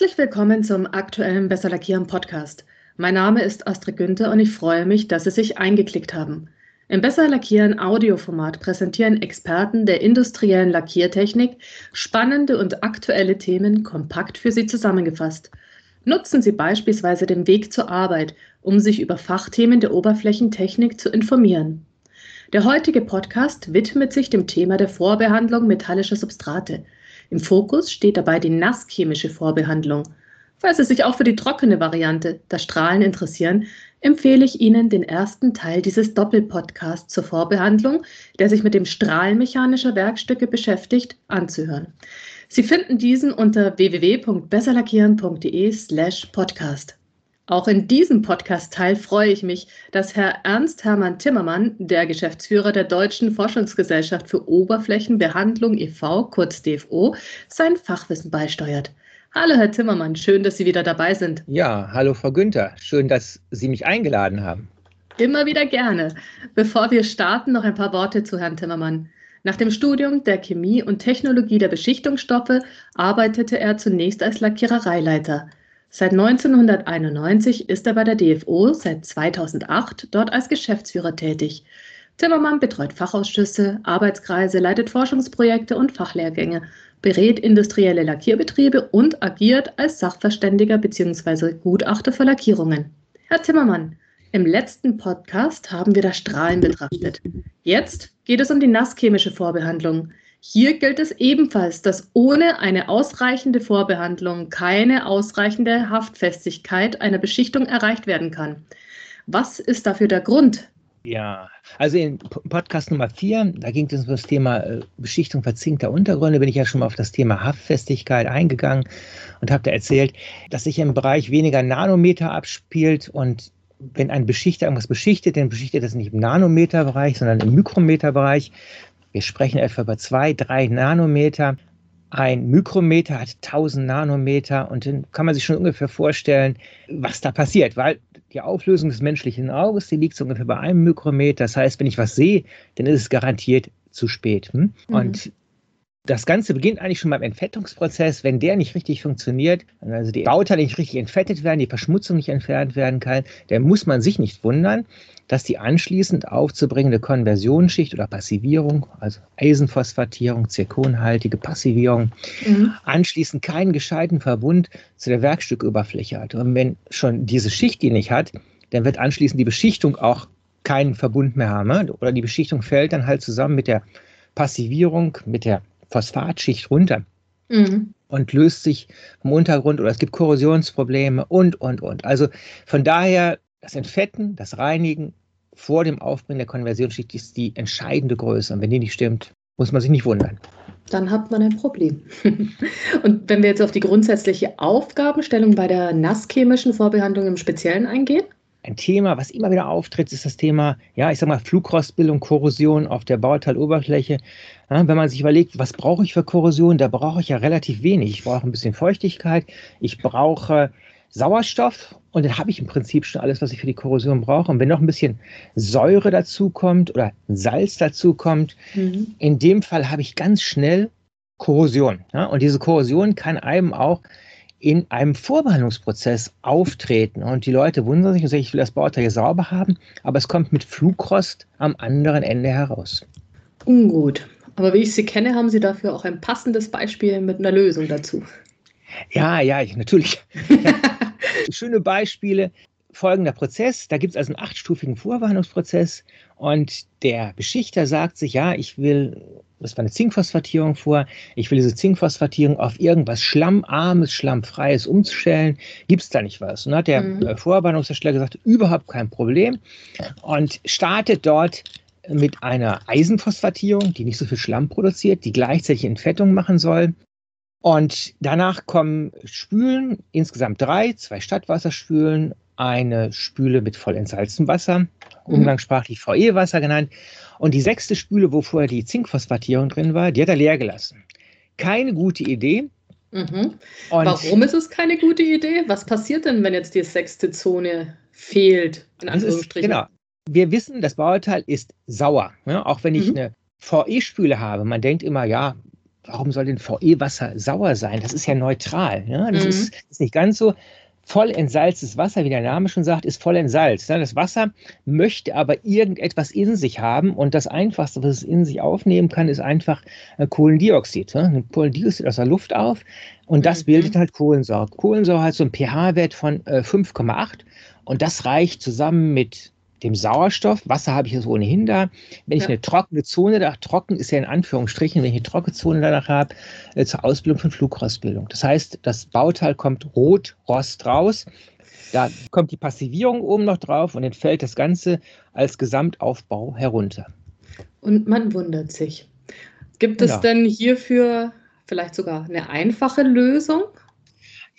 Herzlich willkommen zum aktuellen Besser Lackieren Podcast. Mein Name ist Astrid Günther und ich freue mich, dass Sie sich eingeklickt haben. Im Besser Lackieren Audioformat präsentieren Experten der industriellen Lackiertechnik spannende und aktuelle Themen kompakt für Sie zusammengefasst. Nutzen Sie beispielsweise den Weg zur Arbeit, um sich über Fachthemen der Oberflächentechnik zu informieren. Der heutige Podcast widmet sich dem Thema der Vorbehandlung metallischer Substrate. Im Fokus steht dabei die nasschemische Vorbehandlung. Falls Sie sich auch für die trockene Variante, das Strahlen, interessieren, empfehle ich Ihnen den ersten Teil dieses Doppelpodcasts zur Vorbehandlung, der sich mit dem Strahlen mechanischer Werkstücke beschäftigt, anzuhören. Sie finden diesen unter www.besserlackieren.de slash podcast. Auch in diesem Podcast-Teil freue ich mich, dass Herr Ernst Hermann Timmermann, der Geschäftsführer der Deutschen Forschungsgesellschaft für Oberflächenbehandlung e.V., kurz DFO, sein Fachwissen beisteuert. Hallo, Herr Timmermann, schön, dass Sie wieder dabei sind. Ja, hallo, Frau Günther. Schön, dass Sie mich eingeladen haben. Immer wieder gerne. Bevor wir starten, noch ein paar Worte zu Herrn Timmermann. Nach dem Studium der Chemie und Technologie der Beschichtungsstoffe arbeitete er zunächst als Lackierereileiter. Seit 1991 ist er bei der DFO, seit 2008 dort als Geschäftsführer tätig. Zimmermann betreut Fachausschüsse, Arbeitskreise, leitet Forschungsprojekte und Fachlehrgänge, berät industrielle Lackierbetriebe und agiert als Sachverständiger bzw. Gutachter für Lackierungen. Herr Zimmermann, im letzten Podcast haben wir das Strahlen betrachtet. Jetzt geht es um die nasschemische Vorbehandlung. Hier gilt es ebenfalls, dass ohne eine ausreichende Vorbehandlung keine ausreichende Haftfestigkeit einer Beschichtung erreicht werden kann. Was ist dafür der Grund? Ja, also in Podcast Nummer 4, da ging es um das Thema äh, Beschichtung verzinkter Untergründe, bin ich ja schon mal auf das Thema Haftfestigkeit eingegangen und habe da erzählt, dass sich im Bereich weniger Nanometer abspielt und wenn ein Beschichter irgendwas beschichtet, dann beschichtet das nicht im Nanometerbereich, sondern im Mikrometerbereich. Wir sprechen etwa über zwei, drei Nanometer. Ein Mikrometer hat 1000 Nanometer und dann kann man sich schon ungefähr vorstellen, was da passiert, weil die Auflösung des menschlichen Auges, die liegt so ungefähr bei einem Mikrometer. Das heißt, wenn ich was sehe, dann ist es garantiert zu spät. Hm? Mhm. Und das Ganze beginnt eigentlich schon beim Entfettungsprozess. Wenn der nicht richtig funktioniert, also die Bauteile nicht richtig entfettet werden, die Verschmutzung nicht entfernt werden kann, dann muss man sich nicht wundern, dass die anschließend aufzubringende Konversionsschicht oder Passivierung, also Eisenphosphatierung, zirkonhaltige Passivierung, mhm. anschließend keinen gescheiten Verbund zu der Werkstückoberfläche hat. Und wenn schon diese Schicht die nicht hat, dann wird anschließend die Beschichtung auch keinen Verbund mehr haben. Ne? Oder die Beschichtung fällt dann halt zusammen mit der Passivierung, mit der Phosphatschicht runter. Mhm. Und löst sich vom Untergrund oder es gibt Korrosionsprobleme und, und, und. Also von daher das Entfetten, das Reinigen vor dem Aufbringen der Konversionsschicht ist die entscheidende Größe. Und wenn die nicht stimmt, muss man sich nicht wundern. Dann hat man ein Problem. und wenn wir jetzt auf die grundsätzliche Aufgabenstellung bei der nasschemischen Vorbehandlung im Speziellen eingehen? Ein Thema, was immer wieder auftritt, ist das Thema, ja, ich sag mal, Flugrostbildung, Korrosion auf der Bauteiloberfläche. Ja, wenn man sich überlegt, was brauche ich für Korrosion, da brauche ich ja relativ wenig. Ich brauche ein bisschen Feuchtigkeit, ich brauche Sauerstoff und dann habe ich im Prinzip schon alles, was ich für die Korrosion brauche. Und wenn noch ein bisschen Säure dazu kommt oder Salz dazu kommt, mhm. in dem Fall habe ich ganz schnell Korrosion. Ja? Und diese Korrosion kann einem auch in einem Vorbehandlungsprozess auftreten. Und die Leute wundern sich und sagen, ich will das Bauteil hier sauber haben, aber es kommt mit Flugrost am anderen Ende heraus. Ungut. Aber wie ich Sie kenne, haben Sie dafür auch ein passendes Beispiel mit einer Lösung dazu. Ja, ja, natürlich. Schöne Beispiele. Folgender Prozess, da gibt es also einen achtstufigen Vorwarnungsprozess und der Beschichter sagt sich, ja, ich will, das war eine Zinkphosphatierung vor, ich will diese Zinkphosphatierung auf irgendwas Schlammarmes, Schlammfreies umstellen. Gibt es da nicht was? Und dann hat der mhm. Vorwarnungshersteller gesagt, überhaupt kein Problem und startet dort mit einer Eisenphosphatierung, die nicht so viel Schlamm produziert, die gleichzeitig Entfettung machen soll. Und danach kommen Spülen, insgesamt drei, zwei Stadtwasserspülen, eine Spüle mit voll entsalztem Wasser, mhm. umgangssprachlich VE-Wasser genannt. Und die sechste Spüle, wo vorher die Zinkphosphatierung drin war, die hat er leer gelassen. Keine gute Idee. Mhm. Warum ist es keine gute Idee? Was passiert denn, wenn jetzt die sechste Zone fehlt? In Anführungsstrichen. Ist, genau. Wir wissen, das Bauteil ist sauer. Ja? Auch wenn ich mhm. eine VE-Spüle habe. Man denkt immer, ja, warum soll denn VE-Wasser sauer sein? Das ist ja neutral. Ne? Das mhm. ist, ist nicht ganz so voll entsalztes Wasser, wie der Name schon sagt, ist voll entsalzt. Ne? Das Wasser möchte aber irgendetwas in sich haben und das Einfachste, was es in sich aufnehmen kann, ist einfach äh, Kohlendioxid. Ne? Kohlendioxid aus der Luft auf und das mhm. bildet halt Kohlensäure. Kohlensäure hat so einen pH-Wert von äh, 5,8 und das reicht zusammen mit dem Sauerstoff. Wasser habe ich jetzt ohnehin da. Wenn ich ja. eine trockene Zone, da trocken ist ja in Anführungsstrichen, wenn ich eine trockene Zone danach habe, äh, zur Ausbildung von Flugrostbildung. Das heißt, das Bauteil kommt rot, Rost raus. Da kommt die Passivierung oben noch drauf und dann fällt das Ganze als Gesamtaufbau herunter. Und man wundert sich. Gibt es ja. denn hierfür vielleicht sogar eine einfache Lösung?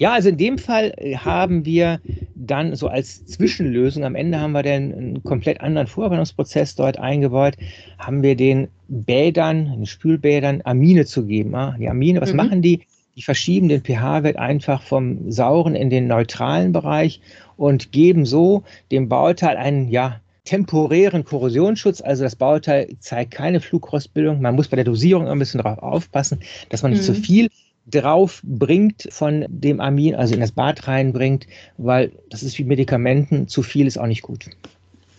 Ja, also in dem Fall äh, haben wir dann so als Zwischenlösung, am Ende haben wir dann einen komplett anderen Vorbereitungsprozess dort eingebaut, haben wir den Bädern, den Spülbädern Amine zu geben. Die Amine, was mhm. machen die? Die verschieben den pH-Wert einfach vom sauren in den neutralen Bereich und geben so dem Bauteil einen, ja, temporären Korrosionsschutz. Also das Bauteil zeigt keine Flugrostbildung. Man muss bei der Dosierung ein bisschen darauf aufpassen, dass man nicht mhm. zu viel drauf bringt von dem Amin, also in das Bad reinbringt, weil das ist wie Medikamenten, zu viel ist auch nicht gut.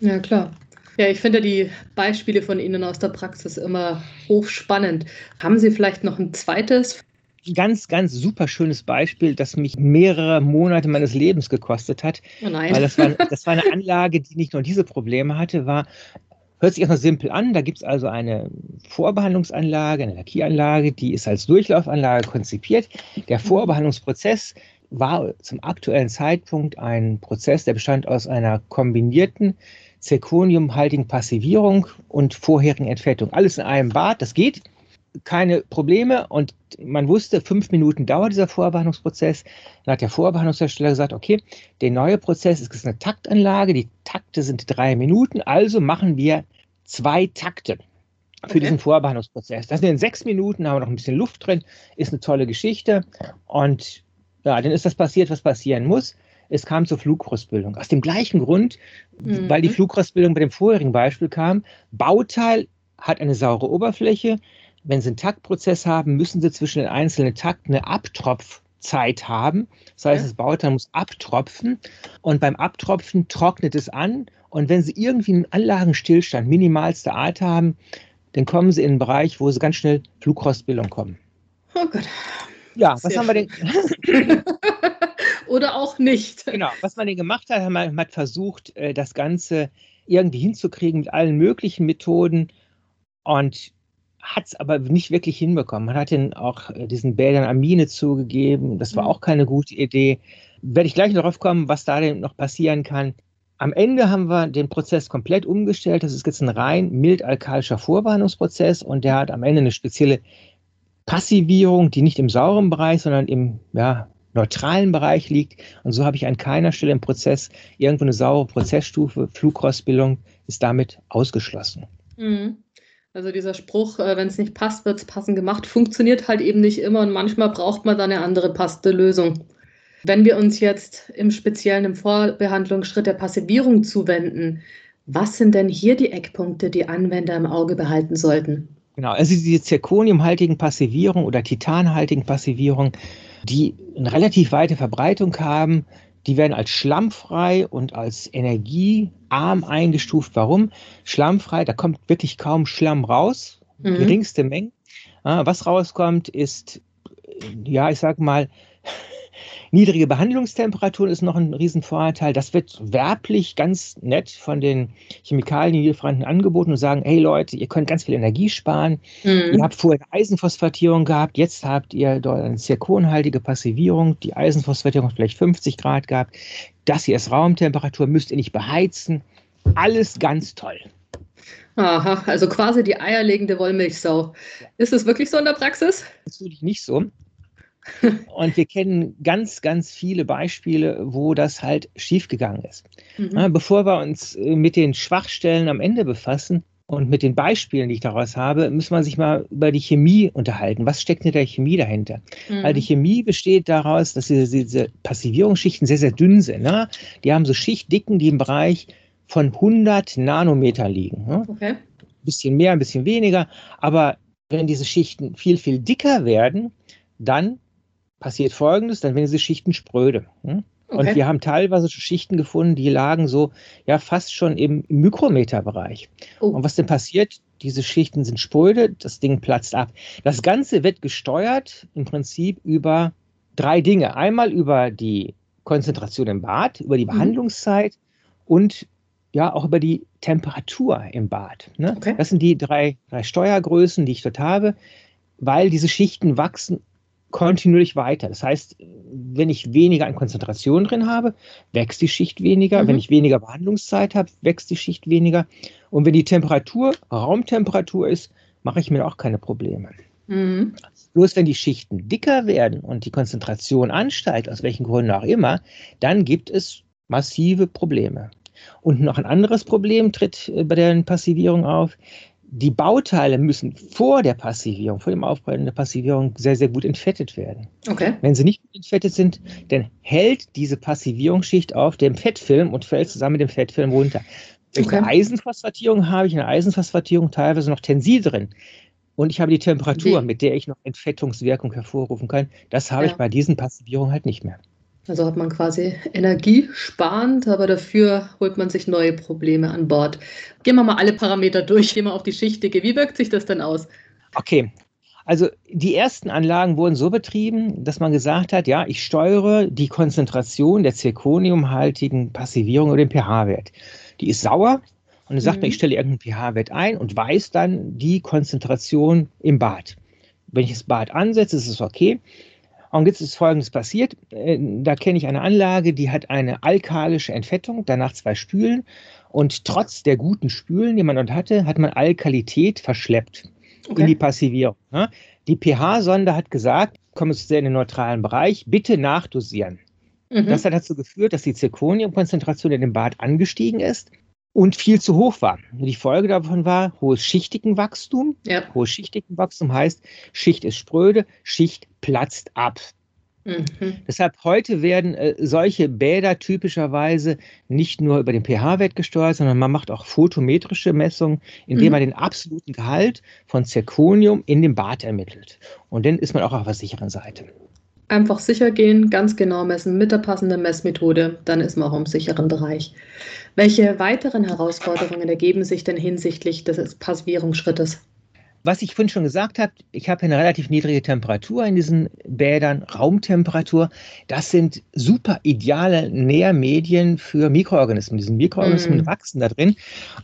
Ja, klar. Ja, ich finde die Beispiele von Ihnen aus der Praxis immer hochspannend. Haben Sie vielleicht noch ein zweites? Ganz, ganz super schönes Beispiel, das mich mehrere Monate meines Lebens gekostet hat. Oh nein. Weil das war, das war eine Anlage, die nicht nur diese Probleme hatte, war Hört sich erstmal simpel an. Da gibt es also eine Vorbehandlungsanlage, eine Lackieranlage, die ist als Durchlaufanlage konzipiert. Der mhm. Vorbehandlungsprozess war zum aktuellen Zeitpunkt ein Prozess, der bestand aus einer kombinierten zirconiumhaltigen Passivierung und vorherigen Entfettung. Alles in einem Bad, das geht, keine Probleme und man wusste, fünf Minuten dauert dieser Vorbehandlungsprozess. Dann hat der Vorbehandlungshersteller gesagt, okay, der neue Prozess ist eine Taktanlage, die Takte sind drei Minuten, also machen wir zwei Takte für okay. diesen Vorbehandlungsprozess. Das sind in sechs Minuten, haben wir noch ein bisschen Luft drin, ist eine tolle Geschichte. Und ja, dann ist das passiert, was passieren muss. Es kam zur Flugrostbildung. Aus dem gleichen Grund, mhm. weil die Flugrostbildung bei dem vorherigen Beispiel kam. Bauteil hat eine saure Oberfläche. Wenn Sie einen Taktprozess haben, müssen Sie zwischen den einzelnen Takten eine Abtropfzeit haben. Das heißt, das Bauteil muss abtropfen und beim Abtropfen trocknet es an und wenn Sie irgendwie einen Anlagenstillstand minimalster Art haben, dann kommen Sie in einen Bereich, wo Sie ganz schnell Flugrostbildung kommen. Oh Gott. Ja, was haben wir denn? Oder auch nicht. Genau, was man denn gemacht hat, man hat versucht, äh, das Ganze irgendwie hinzukriegen mit allen möglichen Methoden und hat es aber nicht wirklich hinbekommen. Man hat ihnen auch äh, diesen Bädern Amine zugegeben. Das war mhm. auch keine gute Idee. Werde ich gleich darauf kommen, was da denn noch passieren kann. Am Ende haben wir den Prozess komplett umgestellt. Das ist jetzt ein rein mild-alkalischer Vorbehandlungsprozess und der hat am Ende eine spezielle Passivierung, die nicht im sauren Bereich, sondern im ja, neutralen Bereich liegt. Und so habe ich an keiner Stelle im Prozess irgendwo eine saure Prozessstufe. Flugrostbildung ist damit ausgeschlossen. Mhm. Also dieser Spruch, äh, wenn es nicht passt, wird es passend gemacht, funktioniert halt eben nicht immer und manchmal braucht man dann eine andere passende Lösung. Wenn wir uns jetzt im Speziellen im Vorbehandlungsschritt der Passivierung zuwenden, was sind denn hier die Eckpunkte, die Anwender im Auge behalten sollten? Genau, also diese zirconiumhaltigen Passivierung oder titanhaltigen Passivierung, die eine relativ weite Verbreitung haben, die werden als schlammfrei und als energiearm eingestuft. Warum? Schlammfrei, da kommt wirklich kaum Schlamm raus, mhm. geringste Mengen. Was rauskommt, ist, ja, ich sag mal, Niedrige Behandlungstemperaturen ist noch ein Riesenvorteil. Das wird werblich ganz nett von den Chemikalien-Lieferanten angeboten und sagen, hey Leute, ihr könnt ganz viel Energie sparen. Mhm. Ihr habt vorher eine Eisenphosphatierung gehabt, jetzt habt ihr dort eine zirkonhaltige Passivierung. Die Eisenphosphatierung hat vielleicht 50 Grad gehabt. Das hier ist Raumtemperatur, müsst ihr nicht beheizen. Alles ganz toll. Aha, also quasi die eierlegende Wollmilchsau. Ist es wirklich so in der Praxis? Natürlich nicht so. Und wir kennen ganz, ganz viele Beispiele, wo das halt schiefgegangen ist. Mhm. Bevor wir uns äh, mit den Schwachstellen am Ende befassen und mit den Beispielen, die ich daraus habe, muss man sich mal über die Chemie unterhalten. Was steckt in der Chemie dahinter? Mhm. Weil die Chemie besteht daraus, dass diese, diese Passivierungsschichten sehr, sehr dünn sind. Ne? Die haben so Schichtdicken, die im Bereich von 100 Nanometer liegen. Ne? Okay. Ein bisschen mehr, ein bisschen weniger, aber wenn diese Schichten viel, viel dicker werden, dann passiert Folgendes, dann werden diese Schichten spröde. Hm? Okay. Und wir haben teilweise Schichten gefunden, die lagen so ja fast schon im Mikrometerbereich. Oh. Und was denn passiert? Diese Schichten sind spröde, das Ding platzt ab. Das Ganze wird gesteuert im Prinzip über drei Dinge. Einmal über die Konzentration im Bad, über die mhm. Behandlungszeit mhm. und ja auch über die Temperatur im Bad. Ne? Okay. Das sind die drei, drei Steuergrößen, die ich dort habe, weil diese Schichten wachsen kontinuierlich weiter. Das heißt, wenn ich weniger an Konzentration drin habe, wächst die Schicht weniger. Mhm. Wenn ich weniger Behandlungszeit habe, wächst die Schicht weniger. Und wenn die Temperatur Raumtemperatur ist, mache ich mir auch keine Probleme. Mhm. Bloß wenn die Schichten dicker werden und die Konzentration ansteigt, aus welchen Gründen auch immer, dann gibt es massive Probleme. Und noch ein anderes Problem tritt äh, bei der Passivierung auf die Bauteile müssen vor der Passivierung, vor dem Aufbreiten der Passivierung sehr, sehr gut entfettet werden. Okay. Wenn sie nicht gut entfettet sind, dann hält diese Passivierungsschicht auf dem Fettfilm und fällt zusammen mit dem Fettfilm runter. Wenn okay. ich eine Eisenphosphatierung habe, ich eine Eisenphosphatierung teilweise noch Tensil drin und ich habe die Temperatur, Wie? mit der ich noch Entfettungswirkung hervorrufen kann, das habe ja. ich bei diesen Passivierungen halt nicht mehr. Also hat man quasi energiesparend, aber dafür holt man sich neue Probleme an Bord. Gehen wir mal alle Parameter durch, gehen wir auf die Schichtdicke. Wie wirkt sich das denn aus? Okay. Also die ersten Anlagen wurden so betrieben, dass man gesagt hat, ja, ich steuere die Konzentration der zirconiumhaltigen Passivierung über den pH-Wert. Die ist sauer und dann sagt mhm. man, ich stelle irgendeinen pH-Wert ein und weiß dann die Konzentration im Bad. Wenn ich das Bad ansetze, ist es okay. Und jetzt ist Folgendes passiert. Äh, da kenne ich eine Anlage, die hat eine alkalische Entfettung, danach zwei Spülen. Und trotz der guten Spülen, die man dort hatte, hat man Alkalität verschleppt okay. in die Passivierung. Ne? Die pH-Sonde hat gesagt, komme jetzt in den neutralen Bereich, bitte nachdosieren. Mhm. Das hat dazu geführt, dass die Zirconiumkonzentration in dem Bad angestiegen ist und viel zu hoch war. Die Folge davon war hohes Schichtigenwachstum. Ja. Hohes Schichtigenwachstum heißt, Schicht ist spröde, Schicht platzt ab. Mhm. Deshalb heute werden äh, solche Bäder typischerweise nicht nur über den pH-Wert gesteuert, sondern man macht auch photometrische Messungen, indem mhm. man den absoluten Gehalt von Zirconium in dem Bad ermittelt. Und dann ist man auch auf der sicheren Seite. Einfach sicher gehen, ganz genau messen mit der passenden Messmethode, dann ist man auch im sicheren Bereich. Welche weiteren Herausforderungen ergeben sich denn hinsichtlich des Passivierungsschrittes? Was ich vorhin schon gesagt habe, ich habe eine relativ niedrige Temperatur in diesen Bädern, Raumtemperatur. Das sind super ideale Nährmedien für Mikroorganismen. Diese Mikroorganismen mm. wachsen da drin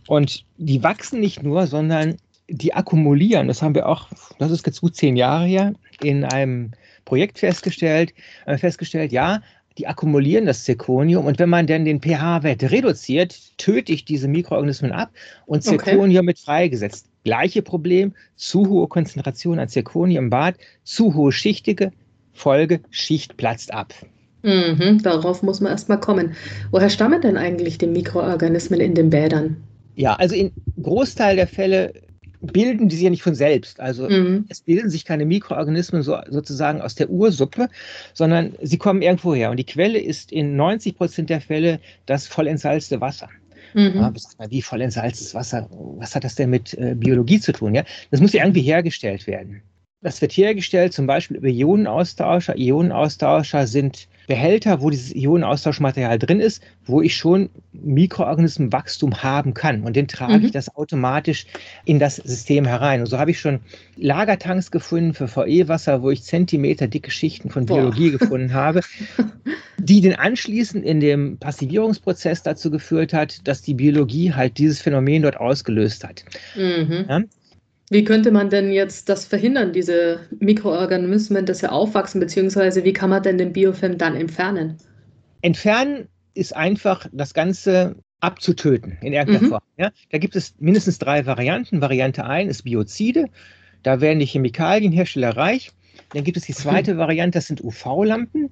und die wachsen nicht nur, sondern die akkumulieren. Das haben wir auch, das ist jetzt gut zehn Jahre her, in einem Projekt festgestellt, äh, festgestellt, ja, die akkumulieren das Zirconium und wenn man dann den pH-Wert reduziert, töte ich diese Mikroorganismen ab und Zirconium okay. wird freigesetzt. Gleiche Problem, zu hohe Konzentration an Zirconium im Bad, zu hohe schichtige Folge, Schicht platzt ab. Mhm, darauf muss man erstmal kommen. Woher stammen denn eigentlich die Mikroorganismen in den Bädern? Ja, also in Großteil der Fälle bilden die sich ja nicht von selbst. Also mhm. es bilden sich keine Mikroorganismen so, sozusagen aus der Ursuppe, sondern sie kommen irgendwo her. Und die Quelle ist in 90 Prozent der Fälle das voll entsalzte Wasser. Mhm. Ja, wie voll entsalztes Wasser? Was hat das denn mit äh, Biologie zu tun? Ja? Das muss ja irgendwie hergestellt werden. Das wird hergestellt zum Beispiel über Ionenaustauscher. Ionenaustauscher sind Behälter, wo dieses Ionenaustauschmaterial drin ist, wo ich schon Mikroorganismenwachstum haben kann. Und dann trage mhm. ich das automatisch in das System herein. Und so habe ich schon Lagertanks gefunden für VE-Wasser, wo ich Zentimeter dicke Schichten von Biologie Boah. gefunden habe, die dann anschließend in dem Passivierungsprozess dazu geführt hat, dass die Biologie halt dieses Phänomen dort ausgelöst hat. Mhm. Ja? Wie könnte man denn jetzt das verhindern, diese Mikroorganismen, dass sie aufwachsen, beziehungsweise wie kann man denn den Biofilm dann entfernen? Entfernen ist einfach das Ganze abzutöten in irgendeiner mhm. Form. Ja? Da gibt es mindestens drei Varianten. Variante 1 ist Biozide. Da werden die Chemikalienhersteller reich. Dann gibt es die zweite mhm. Variante, das sind UV-Lampen.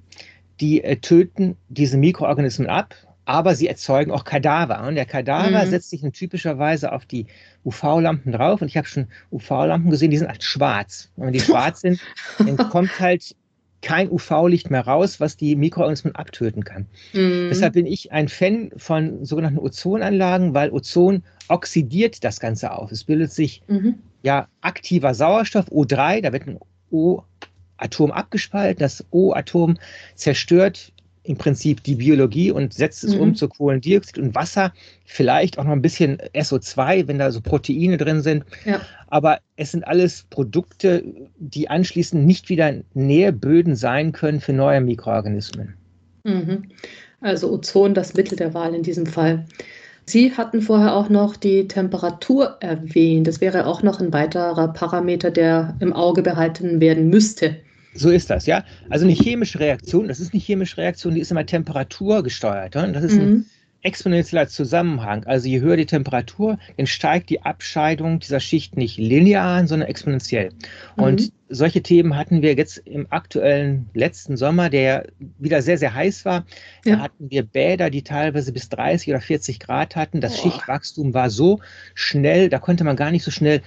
Die äh, töten diese Mikroorganismen ab, aber sie erzeugen auch Kadaver. Und der Kadaver mhm. setzt sich typischerweise auf die UV-Lampen drauf. Und ich habe schon UV-Lampen gesehen, die sind halt schwarz. Und wenn die schwarz sind, dann kommt halt kein UV-Licht mehr raus, was die Mikroorganismen abtöten kann. Mhm. Deshalb bin ich ein Fan von sogenannten Ozonanlagen, weil Ozon oxidiert das Ganze auf. Es bildet sich mhm. ja aktiver Sauerstoff, O3, da wird ein O-Atom abgespalten. Das O-Atom zerstört im Prinzip die Biologie und setzt es mhm. um zu Kohlendioxid und Wasser, vielleicht auch noch ein bisschen SO2, wenn da so Proteine drin sind. Ja. Aber es sind alles Produkte, die anschließend nicht wieder Nährböden sein können für neue Mikroorganismen. Mhm. Also Ozon das Mittel der Wahl in diesem Fall. Sie hatten vorher auch noch die Temperatur erwähnt. Das wäre auch noch ein weiterer Parameter, der im Auge behalten werden müsste. So ist das, ja. Also eine chemische Reaktion, das ist eine chemische Reaktion, die ist immer temperaturgesteuert. Ja? Das ist mhm. ein exponentieller Zusammenhang. Also je höher die Temperatur, dann steigt die Abscheidung dieser Schicht nicht linear an, sondern exponentiell. Mhm. Und solche Themen hatten wir jetzt im aktuellen letzten Sommer, der wieder sehr, sehr heiß war. Ja. Da hatten wir Bäder, die teilweise bis 30 oder 40 Grad hatten. Das Boah. Schichtwachstum war so schnell, da konnte man gar nicht so schnell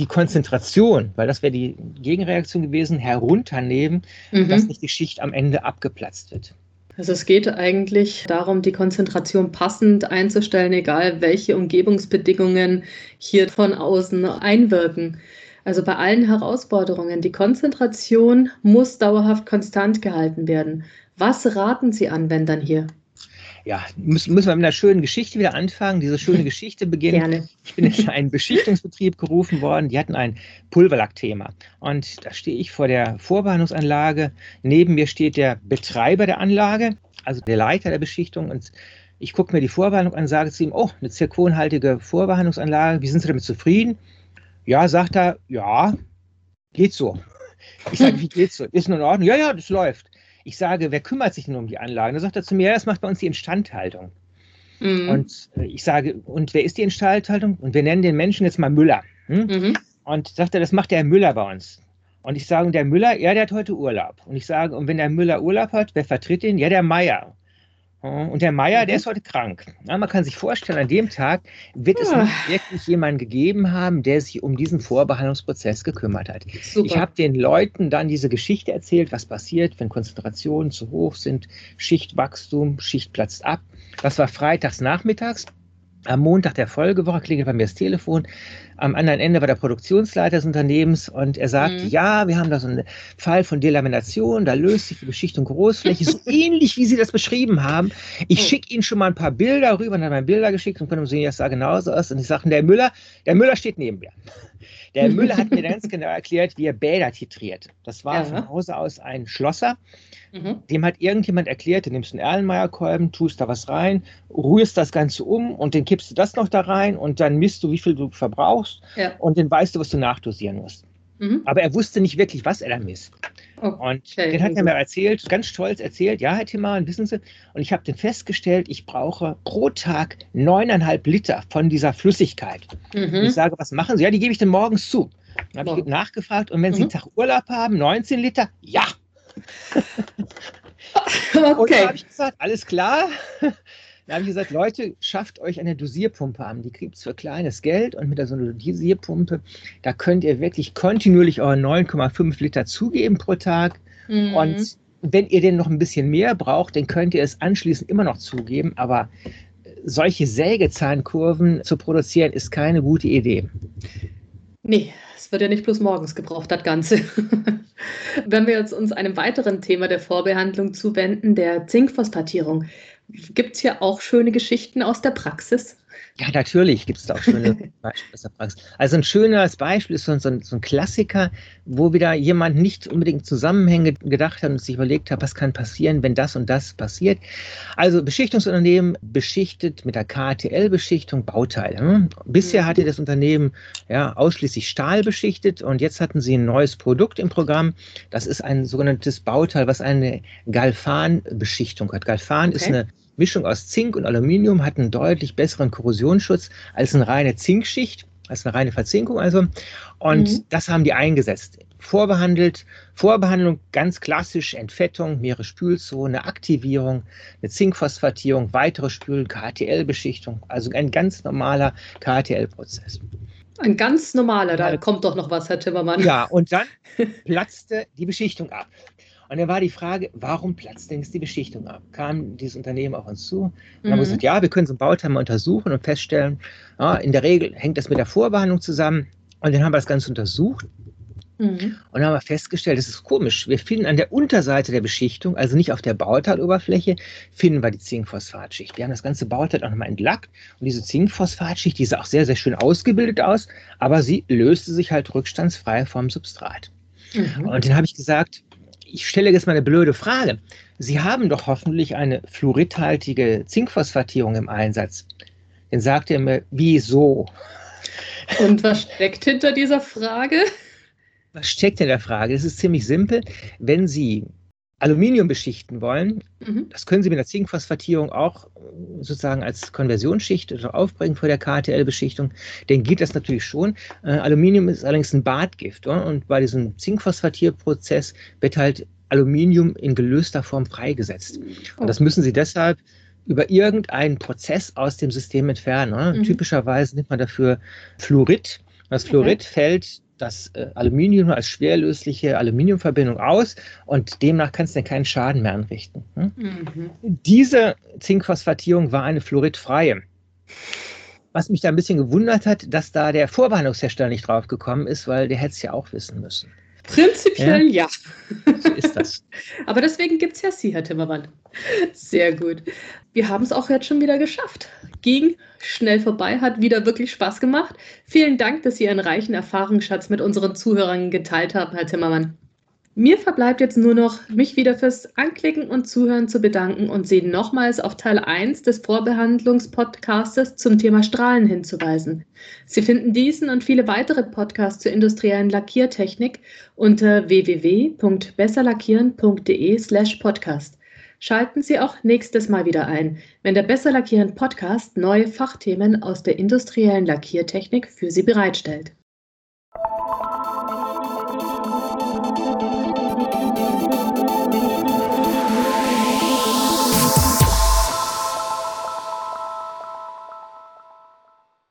die Konzentration, weil das wäre die Gegenreaktion gewesen, herunternehmen, mhm. dass nicht die Schicht am Ende abgeplatzt wird. Also es geht eigentlich darum, die Konzentration passend einzustellen, egal welche Umgebungsbedingungen hier von außen einwirken. Also bei allen Herausforderungen, die Konzentration muss dauerhaft konstant gehalten werden. Was raten Sie Anwendern hier? Ja, müssen, müssen wir mit einer schönen Geschichte wieder anfangen. Diese schöne Geschichte beginnt. Gerne. Ich bin in einen Beschichtungsbetrieb gerufen worden. Die hatten ein Pulverlackthema. Und da stehe ich vor der Vorbehandlungsanlage. Neben mir steht der Betreiber der Anlage, also der Leiter der Beschichtung. Und ich gucke mir die Vorbehandlung an, sage zu ihm, oh, eine zirkonhaltige Vorbehandlungsanlage. Wie sind Sie damit zufrieden? Ja, sagt er, ja, geht so. Ich sage, wie geht's so? Ist in Ordnung? Ja, ja, das läuft. Ich sage, wer kümmert sich denn um die Anlagen? Da sagt er zu mir, ja, das macht bei uns die Instandhaltung. Mhm. Und äh, ich sage, und wer ist die Instandhaltung? Und wir nennen den Menschen jetzt mal Müller. Hm? Mhm. Und sagt er, das macht der Herr Müller bei uns. Und ich sage, der Müller, ja, der hat heute Urlaub. Und ich sage, und wenn der Müller Urlaub hat, wer vertritt ihn? Ja, der Meier. Und der Meier, der mhm. ist heute krank. Ja, man kann sich vorstellen, an dem Tag wird es ah. nicht wirklich jemanden gegeben haben, der sich um diesen Vorbehandlungsprozess gekümmert hat. Super. Ich habe den Leuten dann diese Geschichte erzählt, was passiert, wenn Konzentrationen zu hoch sind, Schichtwachstum, Schicht platzt ab. Das war freitags nachmittags. Am Montag der Folgewoche klingelt bei mir das Telefon. Am anderen Ende war der Produktionsleiter des Unternehmens und er sagt, mhm. ja, wir haben da so einen Fall von Delamination, da löst sich die Beschichtung Großfläche, so ähnlich wie Sie das beschrieben haben. Ich oh. schicke Ihnen schon mal ein paar Bilder rüber und dann habe ich Bilder geschickt und können sehen, das sah genauso aus. Und ich sage, der Müller, der Müller steht neben mir. Der Müller hat mir ganz genau erklärt, wie er Bäder titriert. Das war ja. von Hause aus ein Schlosser. Mhm. Dem hat irgendjemand erklärt, du nimmst einen Erlenmeyer-Kolben, tust da was rein, rührst das Ganze um und dann kippst du das noch da rein und dann misst du, wie viel du verbrauchst ja. und dann weißt du, was du nachdosieren musst. Mhm. Aber er wusste nicht wirklich, was er da misst. Okay. Und den hat er mir erzählt, ganz stolz erzählt, ja, Herr Timmermann, wissen Sie, und ich habe dann festgestellt, ich brauche pro Tag neuneinhalb Liter von dieser Flüssigkeit. Mhm. Und ich sage, was machen Sie? Ja, die gebe ich dann morgens zu. Dann habe ich nachgefragt, und wenn Sie mhm. einen Tag Urlaub haben, 19 Liter? Ja, okay. Und dann habe ich gesagt, alles klar. Dann habe ich gesagt, Leute, schafft euch eine Dosierpumpe an. Die es für kleines Geld und mit so einer Dosierpumpe, da könnt ihr wirklich kontinuierlich eure 9,5 Liter zugeben pro Tag. Mhm. Und wenn ihr denn noch ein bisschen mehr braucht, dann könnt ihr es anschließend immer noch zugeben. Aber solche Sägezahnkurven zu produzieren, ist keine gute Idee. Nee, es wird ja nicht bloß morgens gebraucht, das Ganze. Wenn wir jetzt uns einem weiteren Thema der Vorbehandlung zuwenden, der Zinkphosphatierung, gibt es hier auch schöne Geschichten aus der Praxis? Ja, natürlich gibt es da auch schöne Beispiele aus der Praxis. Also ein schönes Beispiel ist so ein, so ein, Klassiker, wo wieder jemand nicht unbedingt Zusammenhänge gedacht hat und sich überlegt hat, was kann passieren, wenn das und das passiert. Also Beschichtungsunternehmen beschichtet mit der KTL-Beschichtung Bauteile. Hm? Bisher hatte das Unternehmen ja, ausschließlich Stahl beschichtet und jetzt hatten sie ein neues Produkt im Programm. Das ist ein sogenanntes Bauteil, was eine Galvan-Beschichtung hat. Galvan okay. ist eine Mischung aus Zink und Aluminium hat einen deutlich besseren Korrosionsschutz als eine reine Zinkschicht, als eine reine Verzinkung also. Und mhm. das haben die eingesetzt. Vorbehandelt, Vorbehandlung ganz klassisch, Entfettung, mehrere Spülzone, Aktivierung, eine Zinkphosphatierung, weitere Spülen, KTL-Beschichtung, also ein ganz normaler KTL-Prozess. Ein ganz normaler, da kommt doch noch was, Herr Timmermann. Ja, und dann platzte die Beschichtung ab. Und dann war die Frage, warum platzt denn jetzt die Beschichtung ab? Kam dieses Unternehmen auf uns zu und mhm. haben gesagt, ja, wir können so ein Bauteil mal untersuchen und feststellen, ja, in der Regel hängt das mit der Vorbehandlung zusammen. Und dann haben wir das Ganze untersucht Mhm. Und haben wir festgestellt, das ist komisch. Wir finden an der Unterseite der Beschichtung, also nicht auf der Bauteiloberfläche, finden wir die Zinkphosphatschicht. Wir haben das ganze Bauteil auch nochmal entlackt und diese Zinkphosphatschicht, die sah auch sehr, sehr schön ausgebildet aus, aber sie löste sich halt rückstandsfrei vom Substrat. Mhm. Und dann habe ich gesagt, ich stelle jetzt mal eine blöde Frage. Sie haben doch hoffentlich eine fluoridhaltige Zinkphosphatierung im Einsatz. Dann sagt er mir, wieso? Und was steckt hinter dieser Frage? Was steckt in der Frage? Es ist ziemlich simpel. Wenn Sie Aluminium beschichten wollen, mhm. das können Sie mit der Zinkphosphatierung auch äh, sozusagen als Konversionsschicht aufbringen vor der KTL-Beschichtung, dann geht das natürlich schon. Äh, Aluminium ist allerdings ein Badgift oder? und bei diesem Zinkphosphatierprozess wird halt Aluminium in gelöster Form freigesetzt. Und das müssen Sie deshalb über irgendeinen Prozess aus dem System entfernen. Mhm. Typischerweise nimmt man dafür Fluorid. Das Fluorid okay. fällt das äh, Aluminium als schwerlösliche Aluminiumverbindung aus und demnach kannst du keinen Schaden mehr anrichten. Hm? Mhm. Diese Zinkphosphatierung war eine fluoridfreie. Was mich da ein bisschen gewundert hat, dass da der Vorbehandlungshersteller nicht drauf gekommen ist, weil der hätte es ja auch wissen müssen. Prinzipiell ja. ja. So ist das. Aber deswegen gibt es ja Sie, Herr Timmermann. Sehr gut. Wir haben es auch jetzt schon wieder geschafft. Ging schnell vorbei, hat wieder wirklich Spaß gemacht. Vielen Dank, dass Sie Ihren reichen Erfahrungsschatz mit unseren Zuhörern geteilt haben, Herr Timmermann. Mir verbleibt jetzt nur noch, mich wieder fürs Anklicken und Zuhören zu bedanken und Sie nochmals auf Teil 1 des Vorbehandlungspodcastes zum Thema Strahlen hinzuweisen. Sie finden diesen und viele weitere Podcasts zur industriellen Lackiertechnik unter www.besserlackieren.de slash podcast. Schalten Sie auch nächstes Mal wieder ein, wenn der Besser Lackieren Podcast neue Fachthemen aus der industriellen Lackiertechnik für Sie bereitstellt.